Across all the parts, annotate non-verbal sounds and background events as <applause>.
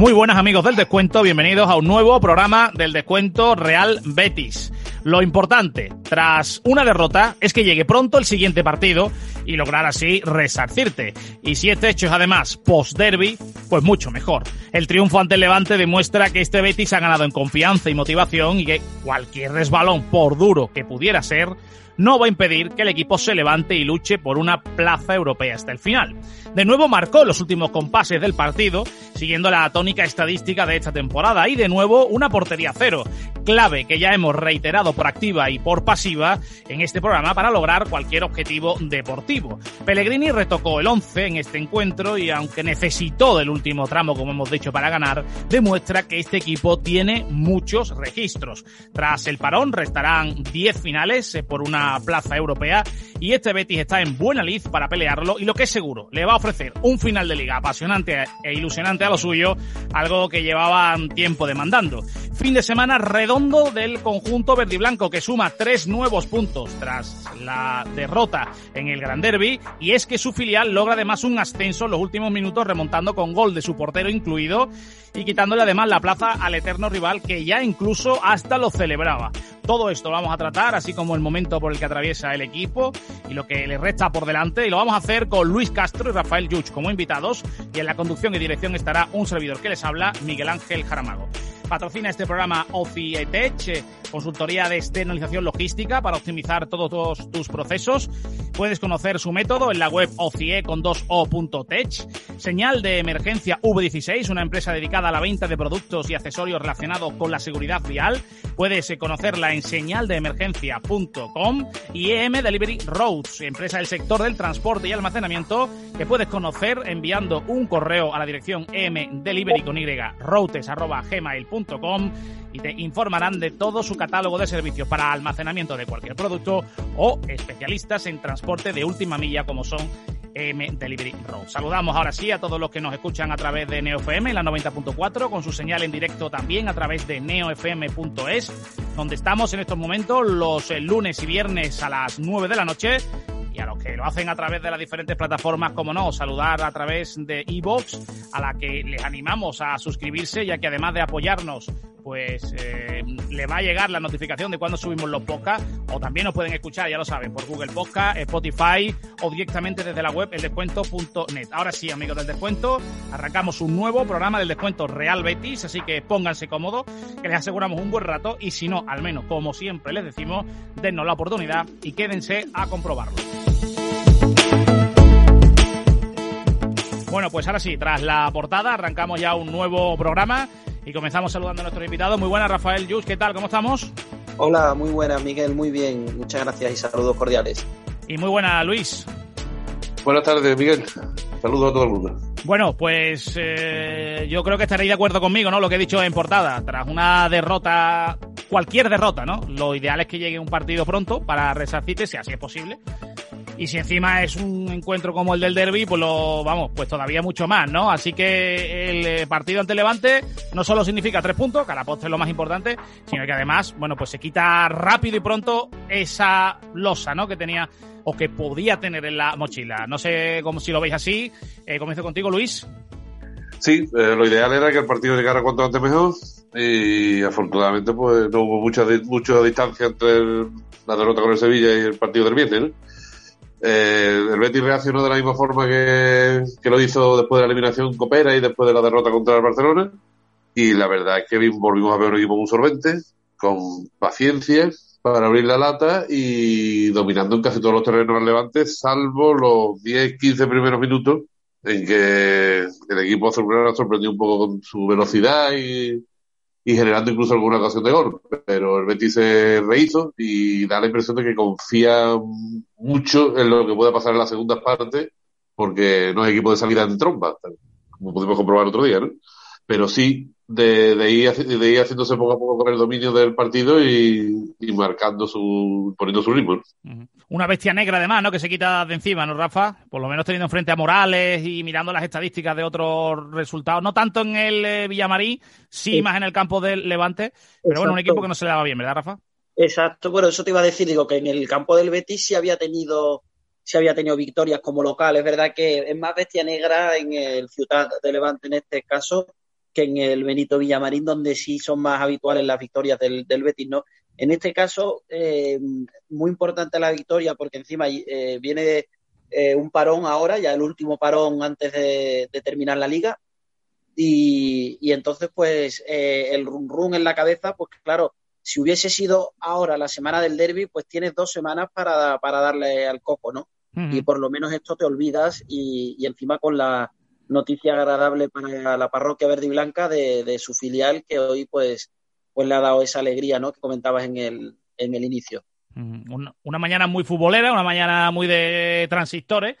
Muy buenas amigos del descuento, bienvenidos a un nuevo programa del descuento Real Betis. Lo importante, tras una derrota, es que llegue pronto el siguiente partido y lograr así resarcirte. Y si este hecho es además post-derby, pues mucho mejor. El triunfo ante el Levante demuestra que este Betis ha ganado en confianza y motivación y que cualquier resbalón, por duro que pudiera ser, no va a impedir que el equipo se levante y luche por una plaza europea hasta el final. De nuevo marcó los últimos compases del partido, siguiendo la tónica estadística de esta temporada, y de nuevo una portería cero, clave que ya hemos reiterado por activa y por pasiva en este programa para lograr cualquier objetivo deportivo. Pellegrini retocó el 11 en este encuentro y aunque necesitó del último tramo, como hemos dicho, para ganar, demuestra que este equipo tiene muchos registros. Tras el parón restarán 10 finales eh, por una plaza europea y este Betis está en buena lid para pelearlo y lo que es seguro, le va a ofrecer un final de liga apasionante e ilusionante a lo suyo, algo que llevaban tiempo demandando. Fin de semana redondo del conjunto verde y blanco que suma tres nuevos puntos tras la derrota en el Gran Derby y es que su filial logra además un ascenso en los últimos minutos remontando con gol de su portero incluido y quitándole además la plaza al eterno rival que ya incluso hasta lo celebraba. Todo esto lo vamos a tratar, así como el momento por el que atraviesa el equipo y lo que le resta por delante. Y lo vamos a hacer con Luis Castro y Rafael Yuch como invitados. Y en la conducción y dirección estará un servidor que les habla, Miguel Ángel Jaramago. Patrocina este programa OCIETech, consultoría de externalización logística para optimizar todos tus procesos. Puedes conocer su método en la web OCIE con 2O.tech. Señal de emergencia V16, una empresa dedicada a la venta de productos y accesorios relacionados con la seguridad vial. Puedes conocerla en señaldeemergencia.com y EM Delivery Roads, empresa del sector del transporte y almacenamiento que puedes conocer enviando un correo a la dirección emdelivery con y y te informarán de todo su catálogo de servicios para almacenamiento de cualquier producto o especialistas en transporte de última milla como son M Delivery Road. Saludamos ahora sí a todos los que nos escuchan a través de NeoFM en la 90.4, con su señal en directo también a través de neofm.es, donde estamos en estos momentos los lunes y viernes a las 9 de la noche y a los que lo hacen a través de las diferentes plataformas, como no, saludar a través de iVoox, a la que les animamos a suscribirse, ya que además de apoyarnos, pues eh, le va a llegar la notificación de cuando subimos los podcasts, o también nos pueden escuchar, ya lo saben, por Google Podcast, Spotify o directamente desde la web eldescuento.net. Ahora sí, amigos del descuento, arrancamos un nuevo programa del descuento Real Betis, así que pónganse cómodos, que les aseguramos un buen rato, y si no, al menos como siempre les decimos, dennos la oportunidad y quédense a comprobarlo. Bueno, pues ahora sí, tras la portada arrancamos ya un nuevo programa y comenzamos saludando a nuestros invitados. Muy buenas, Rafael Yus, ¿qué tal? ¿Cómo estamos? Hola, muy buenas, Miguel, muy bien. Muchas gracias y saludos cordiales. Y muy buena, Luis. Buenas tardes, Miguel. Saludos a todo el mundo. Bueno, pues eh, yo creo que estaréis de acuerdo conmigo, ¿no? Lo que he dicho en portada. Tras una derrota, cualquier derrota, ¿no? Lo ideal es que llegue un partido pronto para resarcirte, si así es posible. Y si encima es un encuentro como el del derby, pues lo, vamos, pues todavía mucho más, ¿no? Así que el eh, partido ante Levante no solo significa tres puntos, que a la postre es lo más importante, sino que además, bueno, pues se quita rápido y pronto esa losa, ¿no? Que tenía o que podía tener en la mochila. No sé cómo si lo veis así. Eh, comienzo contigo, Luis. Sí, eh, lo ideal era que el partido llegara cuanto antes mejor y afortunadamente pues no hubo mucha, mucha distancia entre la derrota con el Sevilla y el partido del viernes. Eh, el Betis reaccionó de la misma forma que, lo hizo después de la eliminación Copera y después de la derrota contra el Barcelona. Y la verdad es que volvimos a ver un equipo muy solvente, con paciencia para abrir la lata y dominando en casi todos los terrenos al Levante, salvo los 10-15 primeros minutos en que el equipo sorprendió un poco con su velocidad y, y generando incluso alguna ocasión de gol. Pero el Betis se rehizo y da la impresión de que confía mucho en lo que puede pasar en la segunda parte, porque no es equipo de salida en tromba, como pudimos comprobar otro día, ¿no? Pero sí de, de, ir, de ir haciéndose poco a poco con el dominio del partido y, y marcando su, poniendo su ritmo. Una bestia negra además, ¿no? Que se quita de encima, ¿no, Rafa? Por lo menos teniendo enfrente a Morales y mirando las estadísticas de otros resultados. No tanto en el eh, Villamarí, sí, sí, más en el campo del Levante. Pero Exacto. bueno, un equipo que no se le daba bien, ¿verdad, Rafa? Exacto, bueno, eso te iba a decir, digo, que en el campo del Betis sí había tenido sí había tenido victorias como local. Es verdad que es más bestia negra en el Ciudad de Levante en este caso que en el Benito Villamarín, donde sí son más habituales las victorias del, del Betis, ¿no? En este caso, eh, muy importante la victoria porque encima eh, viene eh, un parón ahora, ya el último parón antes de, de terminar la liga. Y, y entonces, pues, el run run en la cabeza, pues claro, si hubiese sido ahora la semana del derby, pues tienes dos semanas para, para darle al coco, ¿no? Uh -huh. Y por lo menos esto te olvidas y, y encima con la, noticia agradable para la parroquia verde y blanca de, de, su filial que hoy pues, pues le ha dado esa alegría ¿no? que comentabas en el, en el inicio. Una, una, mañana muy futbolera, una mañana muy de transistores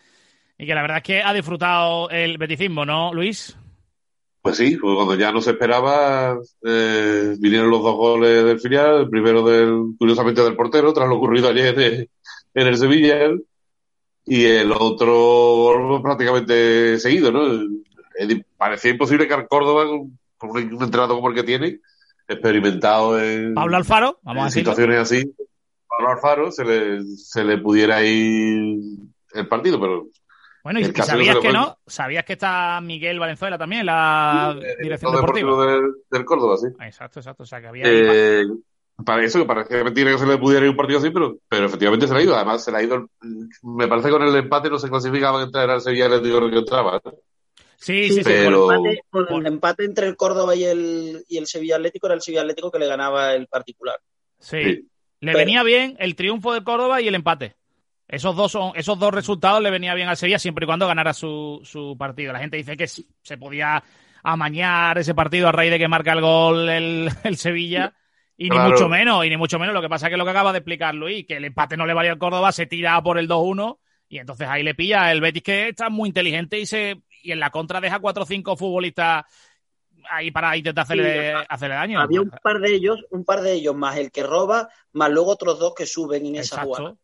y que la verdad es que ha disfrutado el beticismo, ¿no, Luis? Pues sí, pues cuando ya no se esperaba, eh, vinieron los dos goles del filial, el primero del, curiosamente del portero, tras lo ocurrido ayer en, en el Sevilla, y el otro prácticamente seguido, ¿no? Parecía imposible que al Córdoba, con un entrenador como el que tiene, experimentado en, Pablo Alfaro, vamos en a situaciones así, Pablo Alfaro se le, se le pudiera ir el partido, pero bueno, y, sabías que no, sabías que está Miguel Valenzuela también, la dirección deportiva. Del, del, Córdoba, sí. Exacto, exacto. O sea, que había. Eh, para eso, que parecía mentira que se le pudiera ir un partido así, pero, pero efectivamente se le ha ido. Además, se le ha ido. Me parece que con el empate no se clasificaba que era el Sevilla Atlético que entraba. ¿no? Sí, sí, pero... Con, el empate, con el empate entre el Córdoba y el, y el Sevilla Atlético era el Sevilla Atlético que le ganaba el particular. Sí. sí. Le pero... venía bien el triunfo del Córdoba y el empate. Esos dos, son, esos dos resultados le venía bien al Sevilla siempre y cuando ganara su, su partido. La gente dice que se podía amañar ese partido a raíz de que marca el gol el, <laughs> el Sevilla. Y claro. ni mucho menos, y ni mucho menos. Lo que pasa es que lo que acaba de explicar Luis, que el empate no le valía al Córdoba, se tira por el 2-1 y entonces ahí le pilla el Betis que está muy inteligente y se y en la contra deja cuatro o cinco futbolistas ahí para intentar hacerle, sí, hacerle daño. Había un par de ellos, un par de ellos más el que roba, más luego otros dos que suben en esa jugada.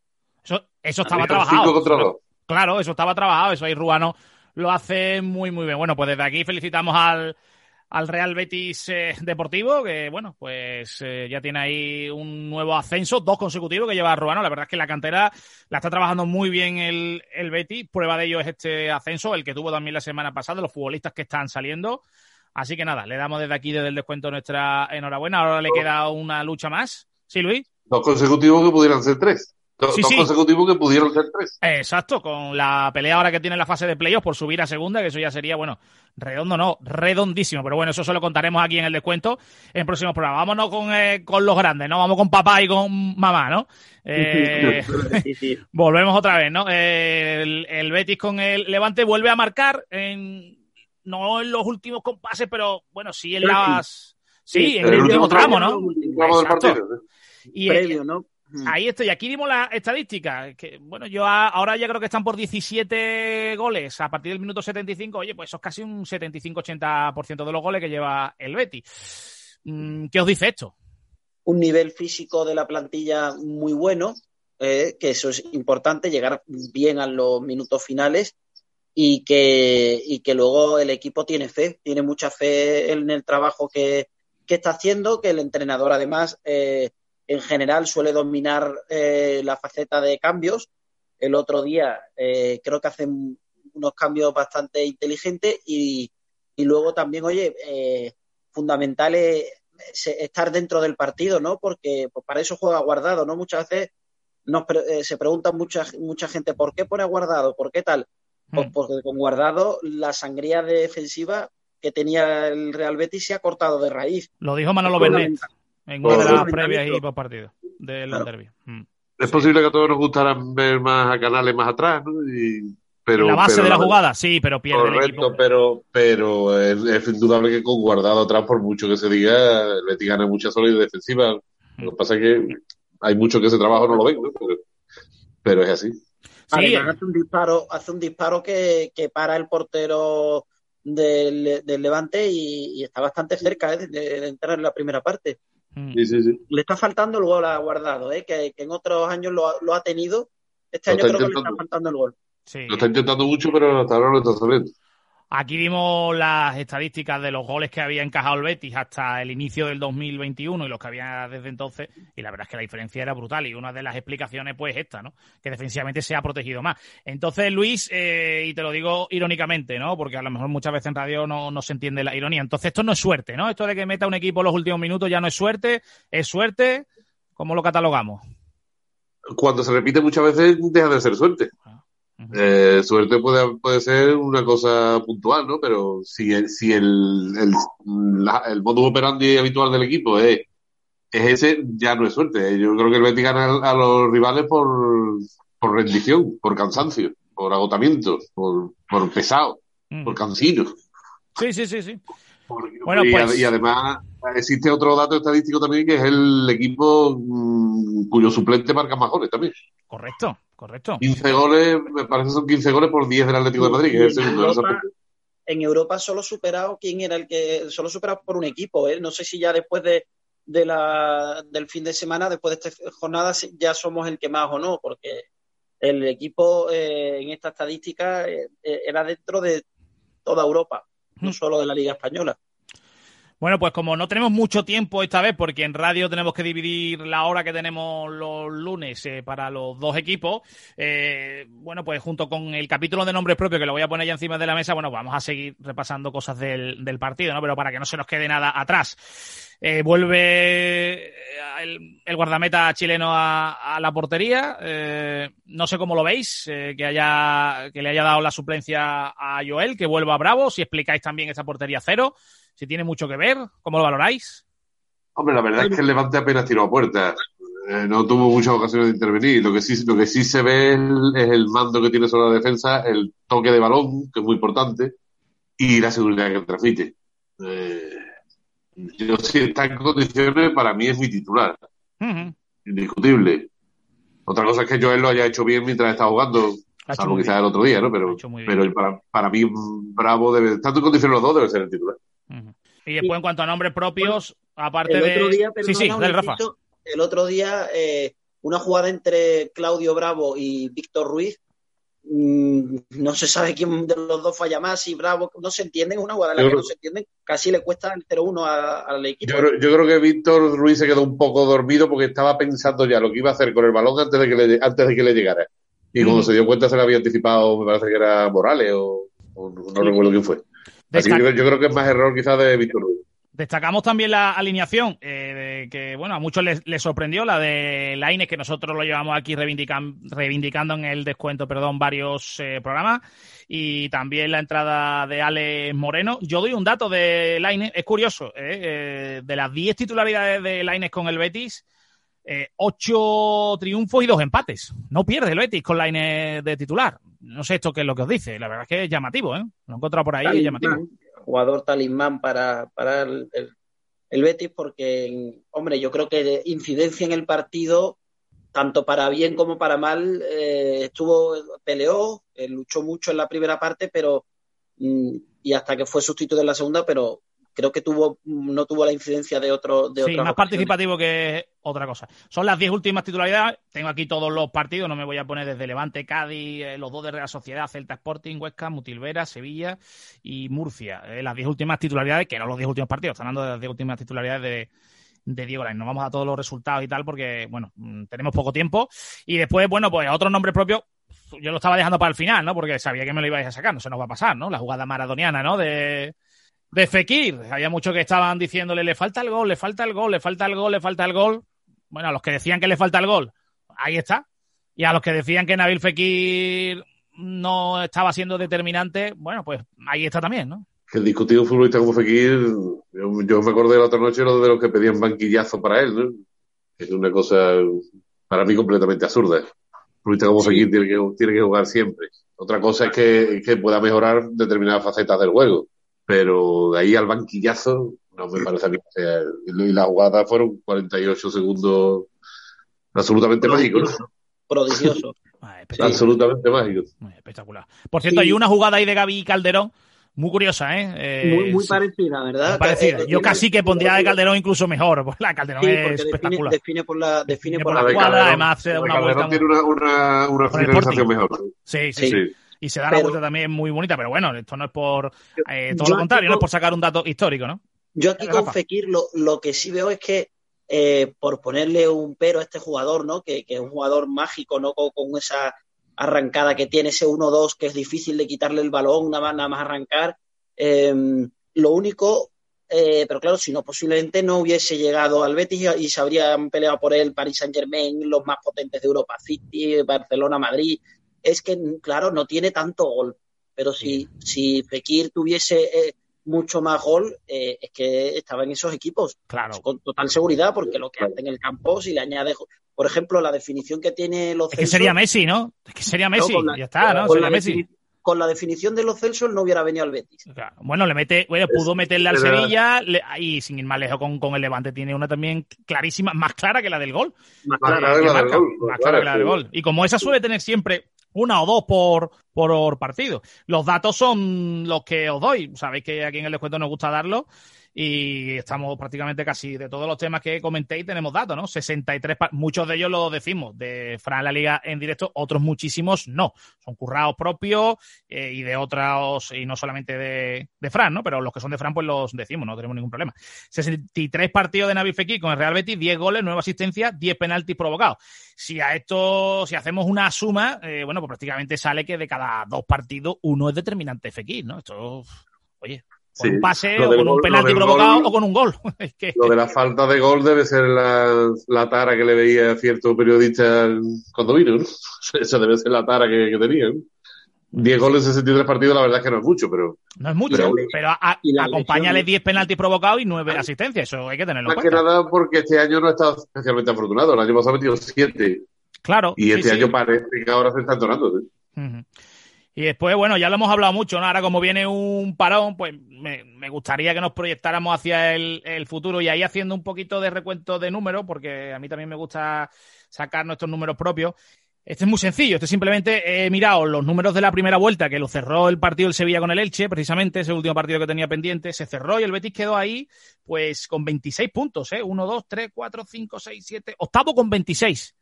Eso, eso estaba trabajado. Eso, claro, eso estaba trabajado, eso ahí Ruano lo hace muy muy bien. Bueno, pues desde aquí felicitamos al al Real Betis eh, Deportivo, que bueno, pues eh, ya tiene ahí un nuevo ascenso, dos consecutivos que lleva Ruano. La verdad es que la cantera la está trabajando muy bien el, el Betis. Prueba de ello es este ascenso, el que tuvo también la semana pasada, los futbolistas que están saliendo. Así que nada, le damos desde aquí, desde el descuento, nuestra enhorabuena. Ahora le queda una lucha más. ¿Sí, Luis? Dos consecutivos que pudieran ser tres. Dos, sí, dos sí. consecutivos que pudieron ser tres. Exacto, con la pelea ahora que tiene la fase de playoffs por subir a segunda, que eso ya sería, bueno, redondo no, redondísimo. Pero bueno, eso se lo contaremos aquí en el descuento en próximos programas. Vámonos con, eh, con los grandes, ¿no? Vamos con papá y con mamá, ¿no? <laughs> Eh, sí, sí. <laughs> volvemos otra vez, ¿no? Eh, el, el, Betis con el Levante vuelve a marcar en no en los últimos compases, pero bueno, sí en las sí, en el, el último tramo, ¿no? Tramo del partido. Y Previo, ¿no? Ahí estoy, aquí dimos la estadística. Que, bueno, yo a, ahora ya creo que están por 17 goles a partir del minuto 75. Oye, pues eso es casi un 75-80% de los goles que lleva el Betty. Mm, ¿Qué os dice esto? Un nivel físico de la plantilla muy bueno, eh, que eso es importante, llegar bien a los minutos finales y que, y que luego el equipo tiene fe, tiene mucha fe en el trabajo que, que está haciendo, que el entrenador además. Eh, en general suele dominar eh, la faceta de cambios. El otro día eh, creo que hacen unos cambios bastante inteligentes y, y luego también, oye, eh, fundamental es estar dentro del partido, ¿no? Porque pues, para eso juega guardado, ¿no? Muchas veces nos, eh, se pregunta mucha, mucha gente por qué pone guardado, por qué tal. Pues porque con guardado la sangría defensiva que tenía el Real Betis se ha cortado de raíz. Lo dijo Manolo Bernet en una de las previas y post partido del claro. derby. Mm. Es posible que a todos nos gustaran ver más a canales más atrás, ¿no? Y, pero, la base pero de la jugada, sí, pero pierde el Correcto, equipo. pero, pero es, es indudable que con guardado atrás, por mucho que se diga, el Betis gana mucha solidez defensiva. Lo que pasa es que hay mucho que ese trabajo no lo ven, ¿no? Pero, pero es así. Sí, Además, hace un disparo, hace un disparo que, que para el portero del, del Levante y, y está bastante cerca ¿eh? de, de entrar en la primera parte. Mm, Sí, sí, sí. Le está faltando el gol a Guardado, ¿eh? que, que en otros años lo, ha- lo ha tenido. Este Lo año creo que le está faltando el gol. sí. Lo está intentando mucho, pero hasta ahora no está saliendo. Aquí vimos las estadísticas de los goles que había encajado el Betis hasta el inicio del 2021 y los que había desde entonces, y la verdad es que la diferencia era brutal. Y una de las explicaciones, pues, esta, ¿no? Que defensivamente se ha protegido más. Entonces, Luis, eh, y te lo digo irónicamente, ¿no? Porque a lo mejor muchas veces en radio no, no se entiende la ironía. Entonces, esto no es suerte, ¿no? Esto de que meta un equipo en los últimos minutos ya no es suerte, es suerte. ¿Cómo lo catalogamos? Cuando se repite muchas veces, deja de ser suerte. Eh, suerte puede, puede ser una cosa puntual, ¿no? Pero si el, si el, el, la- el modus operandi habitual del equipo es, es ese, ya no es suerte. Yo creo que el Betis gana a los rivales por, por rendición, por cansancio, por agotamiento, por, por pesado, por cansino. Sí, sí, sí, sí. Por- Bueno, y, pues- y además existe otro dato estadístico también que es el equipo mm, cuyo suplente marca más goles también. Correcto, correcto. 15 goles, me parece que son 15 goles por 10 del Atlético de Madrid, que es el en, segundo. Europa, parte. en Europa solo superado quién era el que solo superado por un equipo ¿eh? no sé si ya después de, de la del fin de semana después de esta jornada ya somos el que más o no porque el equipo eh, en esta estadística eh, eh, era dentro de toda Europa no solo de la Liga española Bueno, pues como no tenemos mucho tiempo esta vez, porque en radio tenemos que dividir la hora que tenemos los lunes eh, para los dos equipos, eh, bueno, pues junto con el capítulo de nombres propios, que lo voy a poner ya encima de la mesa, bueno, vamos a seguir repasando cosas del, partido, ¿no? Pero para que no se nos quede nada atrás. Eh, vuelve el, el guardameta chileno a, la portería. eh, no sé cómo lo veis, eh, que haya que le haya dado la suplencia a Joel, que vuelva Bravo. Si explicáis también esa portería cero, si tiene mucho que ver, ¿cómo lo valoráis? Hombre, la verdad es que el Levante apenas tiró a puerta. Eh, no tuvo muchas ocasiones de intervenir. Lo que sí, lo que sí se ve es el, es el mando que tiene sobre la defensa, el toque de balón, que es muy importante, y la seguridad que transmite. Eh, yo si está en condiciones, para mí es mi titular, indiscutible. Otra cosa es que Joel lo haya hecho bien mientras está jugando, salvo quizás el otro día, ¿no? Pero, para, para mí, Bravo debe, estando en condiciones los dos, debe ser el titular. Y después, en cuanto a nombres propios, aparte el de. otro día sí, sí, un dale, Rafa. el otro día eh, una jugada entre Claudio Bravo y Víctor Ruiz mm, no se sabe quién de los dos falla más, si Bravo, no se entienden, una jugada en la Yo que creo- no se entienden, casi le cuesta el 0-1 a- al equipo. Yo, creo- yo creo que Víctor Ruiz se quedó un poco dormido porque estaba pensando ya lo que iba a hacer con el balón antes de que le, antes de que le llegara. Y cuando Mm. se dio cuenta se le había anticipado, me parece que era Morales o, o no, no recuerdo quién fue. Yo, yo creo que es más error quizás de Víctor Ruiz. Destacamos también la alineación, eh, de que bueno, a muchos les, les sorprendió, la de Laines, que nosotros lo llevamos aquí reivindican- reivindicando en el descuento, perdón, varios eh, programas, y también la entrada de Alex Moreno. Yo doy un dato de Laines, es curioso, eh, de las 10 titularidades de Laines con el Betis, eh, 8 triunfos y 2 empates. No pierde el Betis con Laines de titular. No sé esto qué es lo que os dice, la verdad es que es llamativo, ¿eh? Lo he encontrado por ahí, es llamativo. Jugador talismán para, para el, el- el Betis, porque, hombre, yo creo que de incidencia en el partido, tanto para bien como para mal, eh, estuvo, peleó, eh, luchó mucho en la primera parte, pero mm, y hasta que fue sustituido en la segunda, pero creo que tuvo no tuvo la incidencia de otro de Sí, otras más ocasiones. participativo que otra cosa. Son las 10 últimas titularidades. Tengo aquí todos los partidos. No me voy a poner desde Levante, Cádiz, eh, los dos de Real Sociedad, Celta Sporting, Huesca, Mutilvera, Sevilla y Murcia. Eh, las 10 últimas titularidades, que no los 10 últimos partidos. Están hablando de las 10 últimas titularidades de, de Diego Lainez. No vamos a todos los resultados y tal porque, bueno, mm, tenemos poco tiempo. Y después, bueno, pues otros nombres propios. Yo lo estaba dejando para el final, ¿no? Porque sabía que me lo ibais a sacar. No se nos va a pasar, ¿no? La jugada maradoniana, ¿no? De, de Fekir. Había muchos que estaban diciéndole, le falta el gol, le falta el gol, le falta el gol, le falta el gol. Bueno, a los que decían que le falta el gol, ahí está. Y a los que decían que Nabil Fekir no estaba siendo determinante, bueno, pues ahí está también, ¿no? Que el discutido futbolista como Fekir, yo, yo me acordé la otra noche lo de los que pedían banquillazo para él, ¿no? Es una cosa para mí completamente absurda. futbolista como Fekir tiene que, tiene que jugar siempre. Otra cosa es que, que pueda mejorar determinadas facetas del juego, pero de ahí al banquillazo no me parece a mí que sea. Y la jugada fueron 48 segundos absolutamente mágicos. ¿no? Prodigioso. <laughs> Ah, absolutamente mágicos. Espectacular. Por cierto, hay una jugada ahí de Gaby Calderón muy curiosa, ¿eh? eh muy, muy parecida, ¿verdad? Muy parecida. Yo casi que pondría de Calderón incluso mejor. <laughs> Pues la Calderón sí, es espectacular. Define, por la, define, por la, la cuadra, además se da una vuelta. Calderón tiene una, una, una finalización mejor. Sí, sí, sí. Y se da la vuelta también muy bonita, pero bueno, esto no es por eh, todo lo contrario, no es por sacar un dato histórico, ¿no? Yo aquí Rafa. con Fekir lo, lo que sí veo es que, eh, por ponerle un pero a este jugador, ¿no? Que, que es un jugador mágico, ¿no? Con, con esa arrancada que tiene, ese 1-2 que es difícil de quitarle el balón, nada más, nada más arrancar. Eh, lo único, eh, pero claro, si no, posiblemente no hubiese llegado al Betis y, y se habrían peleado por él Paris Saint Germain, los más potentes de Europa, City, Barcelona, Madrid. Es que, claro, no tiene tanto gol. Pero si, si Fekir tuviese eh, mucho más gol, eh, es que estaba en esos equipos Claro. con total seguridad, porque lo que hace en el campo, si le añade, por ejemplo, la definición que tiene los Es que sería Messi, ¿no? Es que sería Messi, la- ya está, ¿no? con, Sería la Messi. con la definición de los Celsos no hubiera venido al Betis. Claro. Bueno, le mete, bueno, pudo meterle al Sevilla le- y sin ir más lejos con, con el Levante tiene una también clarísima, más clara que la del gol. Más clara que que la del marca, gol, más claro, clara que la del sí. gol. Y como esa suele tener siempre una o dos por, por partido. Los datos son los que os doy. Sabéis que aquí en el descuento nos gusta darlo. Y estamos prácticamente casi de todos los temas que comentéis tenemos datos, ¿no? 63, pa- muchos de ellos lo decimos, de Fran La Liga en directo, otros muchísimos no. Son currados propios eh, y de otros, y no solamente de, de Fran, ¿no? Pero los que son de Fran, pues los decimos, no tenemos ningún problema. 63 partidos de Nabil Fekir con el Real Betis, 10 goles, 9 asistencias, 10 penaltis provocados. Si a esto, si hacemos una suma, eh, bueno, pues prácticamente sale que de cada dos partidos uno es determinante Fekir, ¿no? Esto, oye, con Sí. un pase o con un penalti provocado gol- o con un gol. <laughs> es que, Lo de la falta de gol debe ser la, la tara que le veía a cierto periodista cuando vino, ¿no? <laughs> Esa debe ser la tara que, que tenía. ¿no? 10 goles en 63 partidos, la verdad es que no es mucho, pero no es mucho, la- pero a- acompáñale lesión- 10 penaltis provocados y 9 asistencias. Eso hay que tenerlo en más que cuenta. nada porque este año no ha estado especialmente afortunado. El año pasado ha metido 7 Claro. y sí, este sí. año parece que ahora se está entonando. ¿eh? Ujú. Y después, bueno, ya lo hemos hablado mucho, ¿no? Ahora como viene un parón, pues me, gustaría que nos proyectáramos hacia el, el futuro y ahí haciendo un poquito de recuento de números, porque a mí también me gusta sacar nuestros números propios. Este es muy sencillo, este simplemente he mirado los números de la primera vuelta, que lo cerró el partido del Sevilla con el Elche, precisamente, ese último partido que tenía pendiente, se cerró y el Betis quedó ahí, pues con 26 puntos, ¿eh? 1, 2, 3, 4, 5, 6, 7, octavo con 26.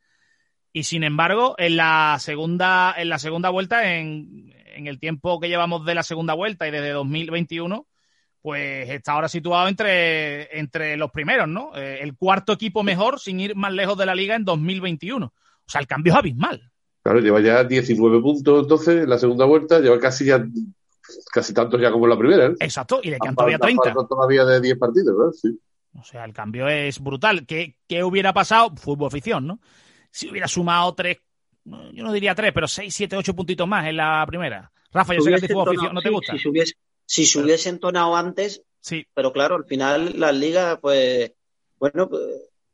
Y sin embargo, en la segunda, en la segunda vuelta, en, en el tiempo que llevamos de la segunda vuelta y desde 2021, pues está ahora situado entre, entre los primeros, ¿no? Eh, el cuarto equipo mejor sin ir más lejos de la liga en 2021. O sea, el cambio es abismal. Claro, lleva ya 19 puntos entonces en la segunda vuelta, lleva casi ya casi tantos ya como en la primera. ¿eh? Exacto, y le quedan todavía 30. falta todavía de 10 partidos, ¿verdad? Sí. O sea, el cambio es brutal. ¿Qué, qué hubiera pasado? Fútbol ficción, ¿no? Si hubiera sumado tres, yo no diría tres, pero seis, siete, ocho puntitos más en la primera. Rafa, yo sé que a ti ficción no te gusta. Si se hubiese, si se hubiese entonado antes, Sí, pero claro, al final las ligas, pues, bueno, pues,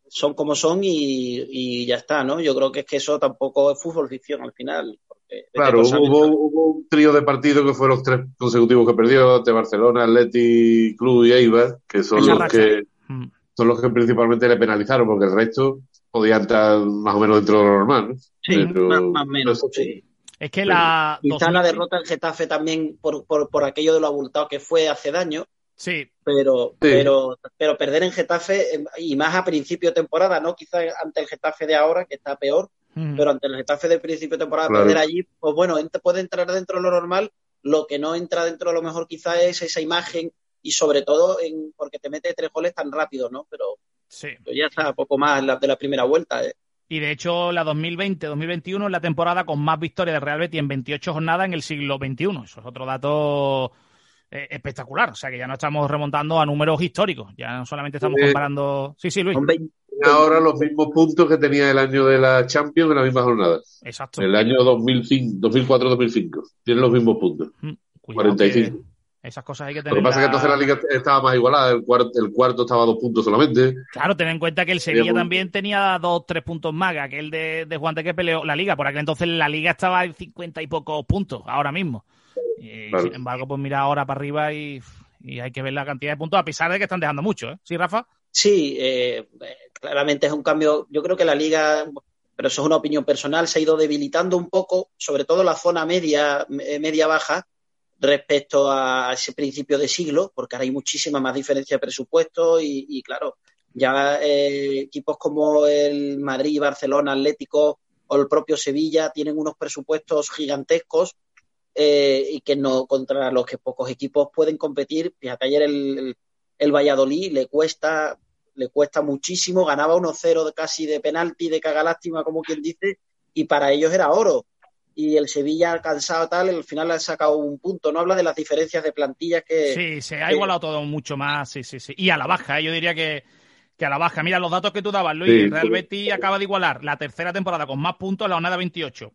son como son y, y ya está, ¿no? Yo creo que es que eso tampoco es fútbol ficción al final. porque Claro, hubo, hubo- hubo un trío de partidos que fueron los tres consecutivos que perdió, de Barcelona, Atleti, Club y Eibar, que son Esa los racha. que Mm. Son los que principalmente le penalizaron, porque el resto podía entrar más o menos dentro de lo normal. ¿no? Sí, Pero- más, más o menos, sí. Es que la. Quizá 2000 la derrota en Getafe también por, por, por aquello de lo abultado que fue hace daño, Sí, pero, Sí. pero, pero perder en Getafe, y más a principio de temporada, ¿no? Quizá ante el Getafe de ahora, que está peor, Mm. pero ante el Getafe del principio de temporada, Claro. perder allí, pues bueno, ent- puede entrar dentro de lo normal, lo que no entra dentro de lo mejor quizá es esa imagen y sobre todo en, porque te mete tres goles tan rápido, ¿no? Pero, sí. pero ya está, poco más la, de la primera vuelta. ¿eh? Y de hecho, la 2020-2021 es la temporada con más victorias del Real Betis en 28 jornadas en el siglo XXI. Eso es otro dato eh, espectacular. O sea que ya no estamos remontando a números históricos. Ya no solamente estamos Eh, comparando. Sí, sí, Luis. Son 20 Tiene ahora los mismos puntos que tenía el año de la Champions en la misma jornada. Exacto. El año 2005 2004-2005. Tienen los mismos puntos. Mm, cuidado 45. que- Esas cosas hay que tener. Lo que pasa es que entonces la liga estaba más igualada, el cuarto, el cuarto estaba a dos puntos solamente. Claro, ten en cuenta que el Sevilla también tenía dos, tres puntos más que aquel de, de Juan de que peleó la liga. Por aquel entonces la liga estaba en cincuenta y pocos puntos, ahora mismo. Y, Sin embargo, pues mira ahora para arriba y, hay que ver la cantidad de puntos, a pesar de que están dejando mucho, ¿eh? ¿Sí, Rafa? Sí, eh, claramente es un cambio. Yo creo que la liga, pero eso es una opinión personal, se ha ido debilitando un poco, sobre todo la zona media, media baja, respecto a ese principio de siglo, porque ahora hay muchísima más diferencia de presupuesto y, claro, ya eh, equipos como el Madrid, Barcelona, Atlético o el propio Sevilla tienen unos presupuestos gigantescos eh, y que no contra los que pocos equipos pueden competir. Fíjate, ayer el, el, Valladolid le cuesta le cuesta muchísimo, ganaba 1-0 casi de penalti, de caga lástima, como quien dice, y para ellos era oro y el Sevilla alcanzado tal, al final le ha sacado un punto. No habla de las diferencias de plantillas que. Sí, se ha igualado todo mucho más, sí, sí, sí. Y a la baja, ¿eh? yo diría que, que a la baja. Mira los datos que tú dabas, Luis. Real Betis acaba de igualar la tercera temporada con más puntos la jornada 28.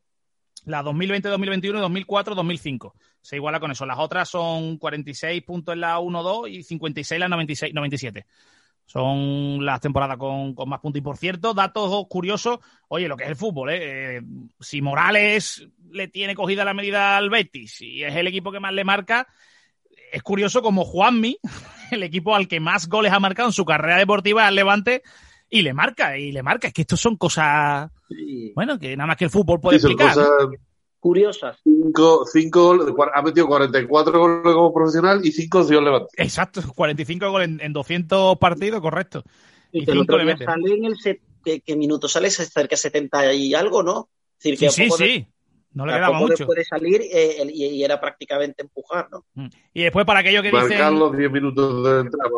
La 2020-2021 y 2004-2005. Se iguala con eso. Las otras son 46 puntos en la 1-2 y 56 en la 96, 97. Son las temporadas con, más puntos. Y por cierto, datos curiosos. Oye, lo que es el fútbol, ¿eh? ¿eh? Si Morales le tiene cogida la medida al Betis y es el equipo que más le marca, es curioso como Juanmi, <laughs> el equipo al que más goles ha marcado en su carrera deportiva, al Levante, y le marca, y le marca. Es que estos son cosas. Bueno, que nada más que el fútbol puede explicar curiosas. Cinco, cinco ha metido 44 goles como profesional y cinco dio Levante. Exacto, 45 goles en, 200 partidos, correcto. Y, y cinco le sale en el set, ¿qué, minuto sale? cerca de 70 y algo, ¿no? decir, que sí, sí, No le quedaba mucho. puede salir eh, y, era prácticamente empujar, ¿no? Mm. Y después para aquello que Marcar dicen... los 10 minutos de entrada.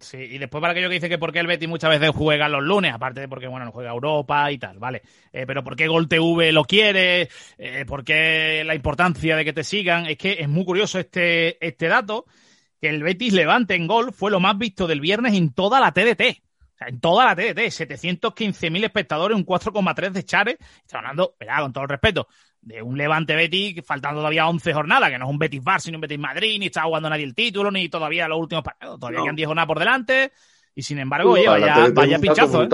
Sí, y después para aquello que dice que por qué el Betis muchas veces juega los lunes, aparte de porque, bueno, no juega Europa y tal, ¿vale? Eh, pero por qué Gol TV lo quiere, eh, por qué la importancia de que te sigan, es que es muy curioso este, este dato, que el Betis Levante en Gol fue lo más visto del viernes en toda la TDT. O sea, en toda la TDT, 715.000 espectadores, un 4,3 de Chare. Está hablando, con todo el respeto, de un Levante Betis faltando todavía 11 jornadas, que no es un Betis Bar, sino un Betis Madrid, ni está jugando nadie el título, ni todavía los últimos partidos. Todavía quedan 10 jornadas por delante. Y sin embargo, oye, vaya, vaya pinchazo. ¿eh?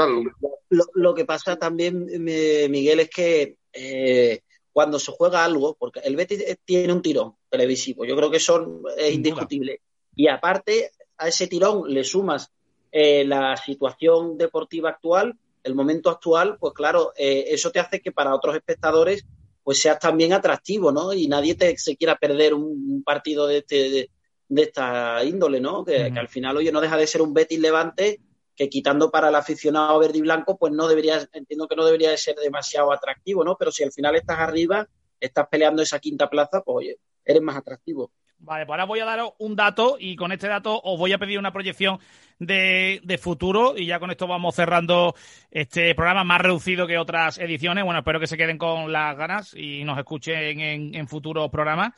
Lo, que pasa también, Miguel, es que eh, cuando se juega algo, porque el Betis tiene un tirón televisivo, yo creo que eso es indiscutible. Y aparte, a ese tirón le sumas eh, la situación deportiva actual, el momento actual, pues claro, eso te hace que para otros espectadores pues seas también atractivo, ¿no? Y nadie te, se quiera perder un, partido de, este, de, esta índole, ¿no? Que, al final, oye, no deja de ser un Betis Levante que quitando para el aficionado verde y blanco, pues no debería, entiendo que no debería de ser demasiado atractivo, ¿no? Pero si al final estás arriba, estás peleando esa quinta plaza, pues oye, eres más atractivo. Vale, pues ahora voy a daros un dato y con este dato os voy a pedir una proyección de, futuro y ya con esto vamos cerrando este programa más reducido que otras ediciones. Bueno, espero que se queden con las ganas y nos escuchen en, futuros programas.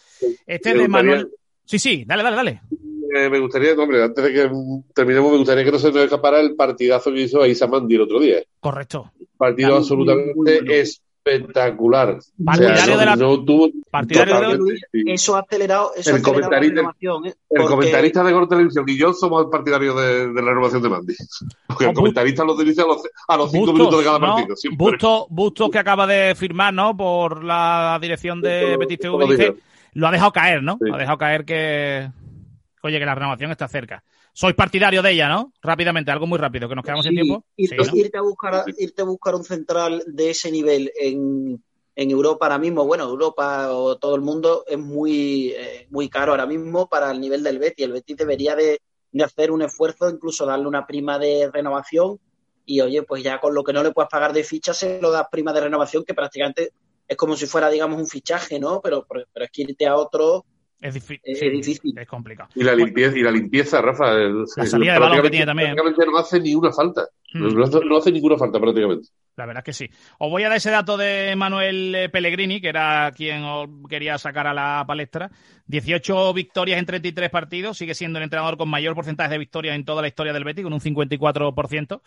Este es de Manuel. Sí, sí, dale, dale, dale. Eh, me gustaría, hombre, antes de que terminemos, me gustaría que no se nos escapara el partidazo que hizo Isa Mandi el otro día. Correcto. Partido absolutamente es espectacular. Partidario de la. Eso ha acelerado. Eso el, comentarista, la renovación, ¿eh? el comentarista de Gol Televisión y yo somos el partidario de, la renovación de Mandy. <laughs> Porque el comentarista lo dice a los, cinco minutos de cada partido. Bustos que acaba de firmar, ¿no? Por la dirección de Betis TV, dice, lo ha dejado caer, ¿no? Lo ha dejado caer que. Oye, que la renovación está cerca sois partidario de ella, ¿no? Rápidamente, algo muy rápido, que nos quedamos sin tiempo. Irte, a buscar, irte a buscar un central de ese nivel en, Europa ahora mismo, bueno, Europa o todo el mundo es muy, eh, muy caro ahora mismo para el nivel del Betis. El Betis debería de, hacer un esfuerzo, incluso darle una prima de renovación y oye, pues ya con lo que no le puedas pagar de ficha se lo das prima de renovación que prácticamente es como si fuera, digamos, un fichaje, ¿no? Pero, pero, pero es que irte a otro es, difícil, es complicado. Y la limpieza, y la limpieza Rafa. La salida de balón que tiene también. Prácticamente no hace ni una falta. Hmm. No, hace ninguna falta prácticamente. La verdad es que sí. Os voy a dar ese dato de Manuel eh, Pellegrini, que era quien os quería sacar a la palestra. 18 victorias en 33 partidos. Sigue siendo el entrenador con mayor porcentaje de victorias en toda la historia del Betis, con un 54%.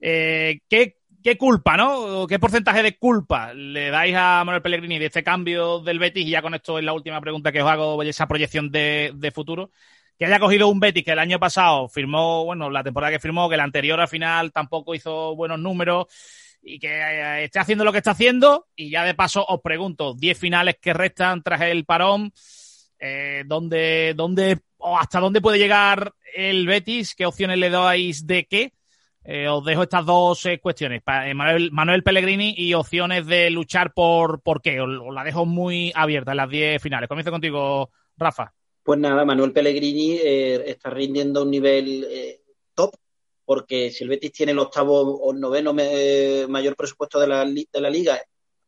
Eh, ¿Qué ¿Qué culpa, no? ¿Qué porcentaje de culpa le dais a Manuel Pellegrini de este cambio del Betis? Y ya con esto es la última pregunta que os hago, esa proyección de, futuro. Que haya cogido un Betis que el año pasado firmó, bueno, la temporada que firmó, que la anterior al final tampoco hizo buenos números y que eh, esté haciendo lo que está haciendo. Y ya de paso os pregunto, 10 finales que restan tras el parón, eh, ¿dónde, dónde o hasta dónde puede llegar el Betis? ¿Qué opciones le dais de qué? Eh, os dejo estas dos eh, cuestiones, eh, Manuel, Pellegrini y opciones de luchar por, por qué. Os, la dejo muy abierta en las 10 finales. Comienzo contigo, Rafa. Pues nada, Manuel Pellegrini está rindiendo un nivel top, porque si el Betis tiene el octavo o noveno mayor presupuesto de la, de la liga,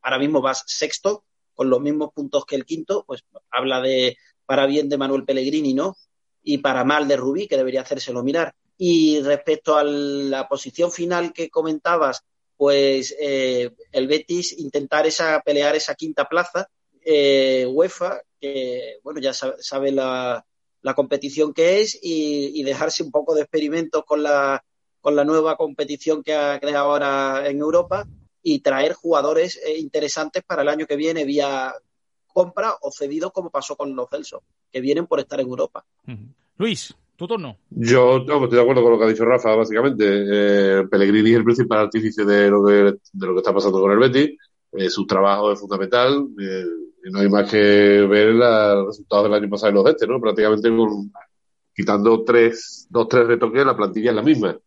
ahora mismo va sexto, con los mismos puntos que el quinto, pues habla de para bien de Manuel Pellegrini, ¿no? Y para mal de Rubí, que debería hacérselo mirar. Y respecto a la posición final que comentabas, pues eh, el Betis intentar esa pelear esa quinta plaza, eh, UEFA, que bueno, ya sabe, la, competición que es y, dejarse un poco de experimentos con la, con la nueva competición que ha creado ahora en Europa y traer jugadores eh, interesantes para el año que viene vía compra o cedidos como pasó con los Celso, que vienen por estar en Europa. Luis, tu turno. Yo estoy de acuerdo con lo que ha dicho Rafa, básicamente. Eh, Pellegrini es el principal artífice de lo que, de lo que está pasando con el Betis. Eh, su trabajo es fundamental. Eh, no hay más que ver los resultados del año pasado y los de este, ¿no? Prácticamente quitando tres, dos, tres retoques, la plantilla es la misma.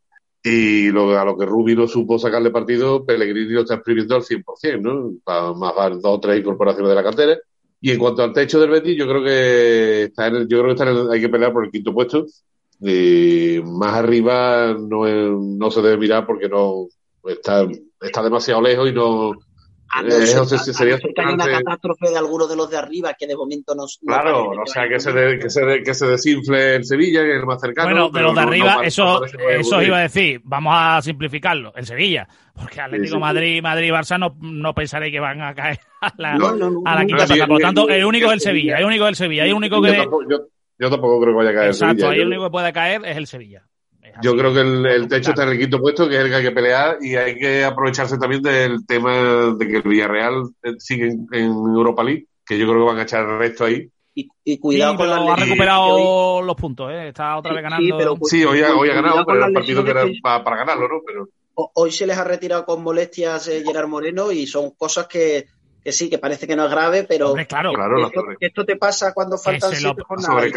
Y lo, a lo que Rubi no supo sacarle partido, Pellegrini lo está exprimiendo al 100%, ¿no? Para más dos o tres incorporaciones de la cantera y en cuanto al techo del Betis, yo creo que está en yo creo que está hay que pelear por el quinto puesto. Y más arriba no, no se debe mirar porque no está, está demasiado lejos y no, eso sería que hay una catástrofe de algunos de los de arriba que de momento no. Claro, o sea, que se, que, se que se desinfle el Sevilla, que es el más cercano. Bueno, de los de arriba, eso, eso iba a decir. Vamos a simplificarlo. El Sevilla. Porque Atlético Madrid, Madrid y Barça no, no pensaré que van a caer <laughs> a la, a la quinta Por lo tanto, el único es el Sevilla. El único es el Sevilla. El único que. Yo tampoco, creo que vaya a caer. Exacto, el Sevilla. ahí el único que puede caer es el Sevilla. Yo creo que el, techo está en el quinto puesto, que es el que hay que pelear, y hay que aprovecharse también del tema de que el Villarreal sigue en, Europa League, que yo creo que van a echar el resto ahí. Y, cuidado con ha recuperado los puntos, ¿eh? está otra vez ganando. Sí, hoy, ha, hoy ha ganado, pero era el partido que era para, ganarlo, ¿no? Pero... Hoy se les ha retirado con molestias eh, Gerard Moreno y son cosas que, que sí, que parece que no es grave, pero claro, esto, te pasa cuando faltan siete jornadas,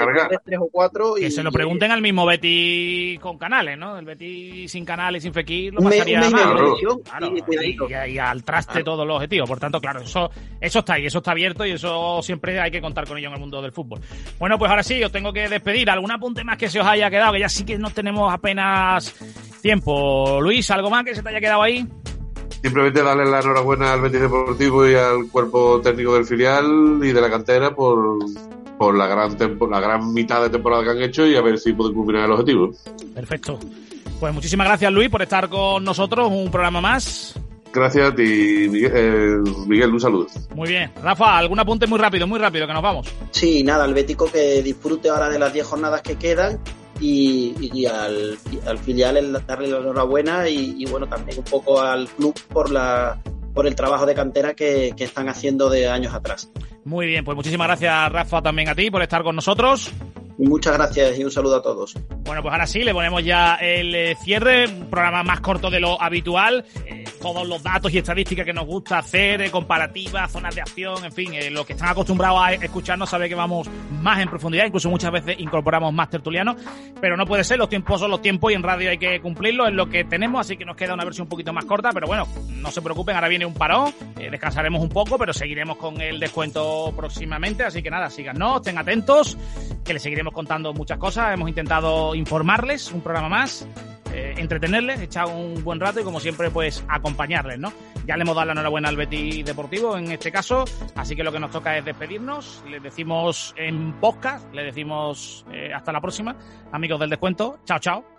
tres o cuatro. Que se lo pregunten al mismo Betty con canales, ¿no? El Betty sin canales, sin Fekir, lo pasaría mal. y, al traste todos los objetivos. Por tanto, claro, eso, eso está ahí, eso está abierto y eso siempre hay que contar con ello en el mundo del fútbol. Bueno, pues ahora sí, os tengo que despedir. ¿Algún apunte más que se os haya quedado? Que ya sí que no tenemos apenas tiempo. Luis, ¿algo más que se te haya quedado ahí? Simplemente darle la enhorabuena al Betis Deportivo y al cuerpo técnico del filial y de la cantera por, por la gran la gran mitad de temporada que han hecho y a ver si pueden culminar el objetivo. Perfecto. Pues muchísimas gracias Luis por estar con nosotros, un programa más. Gracias a ti, Miguel, eh, Miguel, un saludo. Muy bien. Rafa, algún apunte muy rápido, muy rápido, que nos vamos. Sí, nada, el Bético que disfrute ahora de las 10 jornadas que quedan y, al, filial darle la enhorabuena y, bueno, también un poco al club por la por el trabajo de cantera que, que están haciendo de años atrás. Muy bien, pues muchísimas gracias Rafa también a ti por estar con nosotros. Muchas gracias y un saludo a todos. Bueno, pues ahora sí, le ponemos ya el eh, cierre, un programa más corto de lo habitual. Eh, todos los datos y estadísticas que nos gusta hacer, eh, comparativas, zonas de acción, en fin, lo que están acostumbrados a escucharnos sabe que vamos más en profundidad, incluso muchas veces incorporamos más tertulianos, pero no puede ser, los tiempos son los tiempos y en radio hay que cumplirlo, es lo que tenemos, así que nos queda una versión un poquito más corta, pero bueno, no se preocupen, ahora viene un parón, descansaremos un poco, pero seguiremos con el descuento próximamente, así que nada, síganos, estén atentos, que le seguiremos contando muchas cosas, hemos intentado informarles, un programa más, eh, entretenerles, echar un buen rato y como siempre pues acompañarles, ¿no? Ya le hemos dado la enhorabuena al Betty Deportivo en este caso, así que lo que nos toca es despedirnos, les decimos en podcast, les decimos eh, hasta la próxima, amigos del descuento, chao chao.